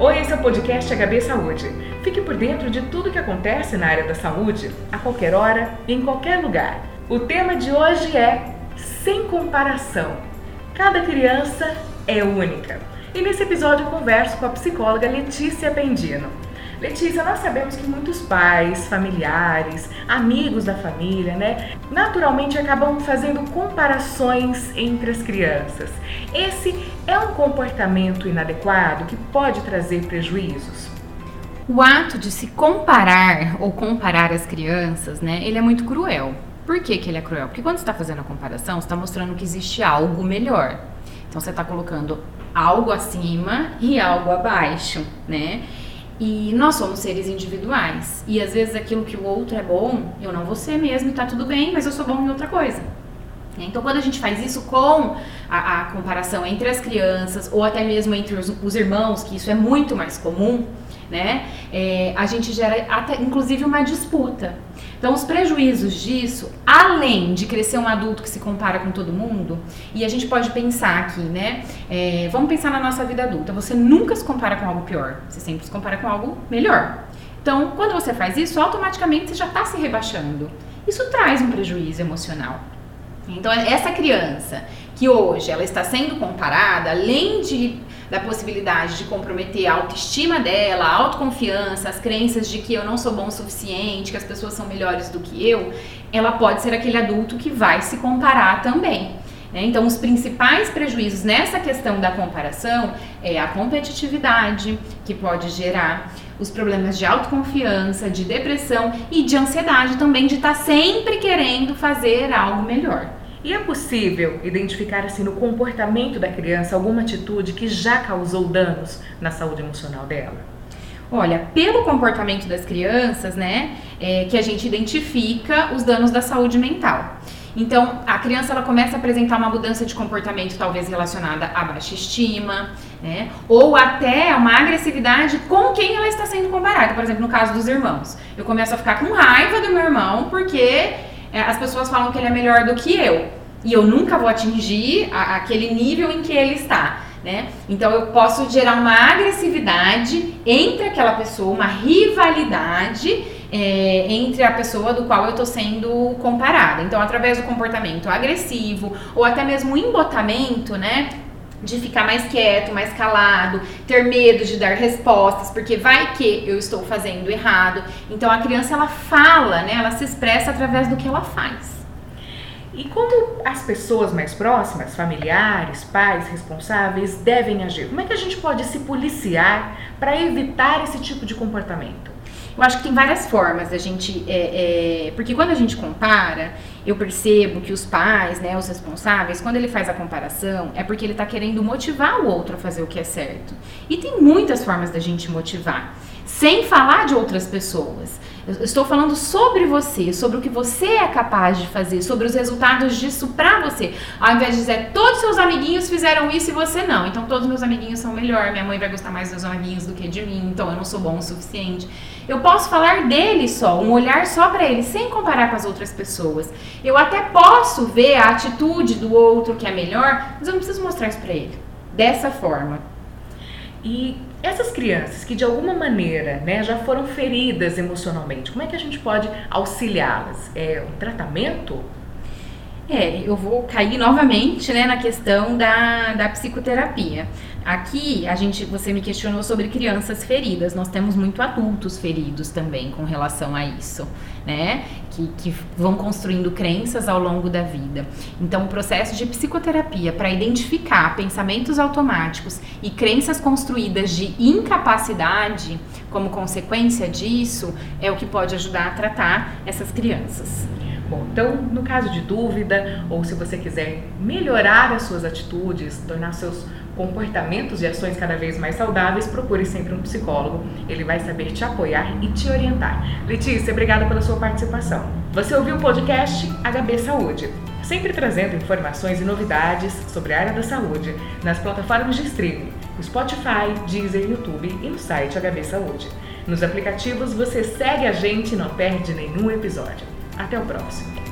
Oi, esse é o podcast HB Saúde. Fique por dentro de tudo que acontece na área da saúde, a qualquer hora, em qualquer lugar. O tema de hoje é Sem Comparação. Cada criança é única. E nesse episódio eu converso com a psicóloga Letícia Pendino. Letícia, nós sabemos que muitos pais, familiares, amigos da família, né, naturalmente acabam fazendo comparações entre as crianças. Esse é um comportamento inadequado que pode trazer prejuízos? O ato de se comparar ou comparar as crianças, né, ele é muito cruel. Por que, que ele é cruel? Porque quando você está fazendo a comparação, você está mostrando que existe algo melhor. Então você está colocando algo acima e algo abaixo, né? E nós somos seres individuais. E às vezes aquilo que o outro é bom, eu não vou ser mesmo e tá tudo bem, mas eu sou bom em outra coisa. Então, quando a gente faz isso com a, a comparação entre as crianças ou até mesmo entre os, os irmãos, que isso é muito mais comum, né? É, a gente gera até, inclusive uma disputa. Então, os prejuízos disso, além de crescer um adulto que se compara com todo mundo, e a gente pode pensar aqui, né? É, vamos pensar na nossa vida adulta. Você nunca se compara com algo pior, você sempre se compara com algo melhor. Então, quando você faz isso, automaticamente você já está se rebaixando. Isso traz um prejuízo emocional. Então, essa criança que hoje ela está sendo comparada, além de da possibilidade de comprometer a autoestima dela, a autoconfiança, as crenças de que eu não sou bom o suficiente, que as pessoas são melhores do que eu, ela pode ser aquele adulto que vai se comparar também. Né? Então, os principais prejuízos nessa questão da comparação é a competitividade, que pode gerar os problemas de autoconfiança, de depressão e de ansiedade também, de estar tá sempre querendo fazer algo melhor. E é possível identificar assim no comportamento da criança alguma atitude que já causou danos na saúde emocional dela? Olha, pelo comportamento das crianças, né, é, que a gente identifica os danos da saúde mental. Então, a criança ela começa a apresentar uma mudança de comportamento, talvez relacionada à baixa estima, né? Ou até uma agressividade com quem ela está sendo comparada. Por exemplo, no caso dos irmãos. Eu começo a ficar com raiva do meu irmão porque as pessoas falam que ele é melhor do que eu. E eu nunca vou atingir a, aquele nível em que ele está. Né? Então eu posso gerar uma agressividade entre aquela pessoa, uma rivalidade é, entre a pessoa do qual eu estou sendo comparada. Então, através do comportamento agressivo ou até mesmo embotamento, né? De ficar mais quieto, mais calado, ter medo de dar respostas, porque vai que eu estou fazendo errado. Então a criança ela fala, né? Ela se expressa através do que ela faz. E como as pessoas mais próximas, familiares, pais, responsáveis, devem agir? Como é que a gente pode se policiar para evitar esse tipo de comportamento? Eu acho que tem várias formas da gente. É, é, porque quando a gente compara, eu percebo que os pais, né, os responsáveis, quando ele faz a comparação, é porque ele está querendo motivar o outro a fazer o que é certo. E tem muitas formas da gente motivar, sem falar de outras pessoas. Eu estou falando sobre você, sobre o que você é capaz de fazer, sobre os resultados disso pra você. Ao invés de dizer, todos seus amiguinhos fizeram isso e você não. Então todos meus amiguinhos são melhor, minha mãe vai gostar mais dos meus amiguinhos do que de mim, então eu não sou bom o suficiente. Eu posso falar dele só, um olhar só para ele, sem comparar com as outras pessoas. Eu até posso ver a atitude do outro que é melhor, mas eu não preciso mostrar isso para ele. Dessa forma. E essas crianças que de alguma maneira né, já foram feridas emocionalmente, como é que a gente pode auxiliá-las? É um tratamento? É, eu vou cair novamente né, na questão da, da psicoterapia. Aqui, a gente, você me questionou sobre crianças feridas. Nós temos muito adultos feridos também com relação a isso, né? Que, que vão construindo crenças ao longo da vida. Então, o processo de psicoterapia para identificar pensamentos automáticos e crenças construídas de incapacidade como consequência disso é o que pode ajudar a tratar essas crianças. Bom, então, no caso de dúvida, ou se você quiser melhorar as suas atitudes, tornar seus comportamentos e ações cada vez mais saudáveis, procure sempre um psicólogo. Ele vai saber te apoiar e te orientar. Letícia, obrigada pela sua participação. Você ouviu o podcast HB Saúde, sempre trazendo informações e novidades sobre a área da saúde nas plataformas de streaming, Spotify, Deezer, YouTube e no site HB Saúde. Nos aplicativos você segue a gente e não perde nenhum episódio. Até o próximo!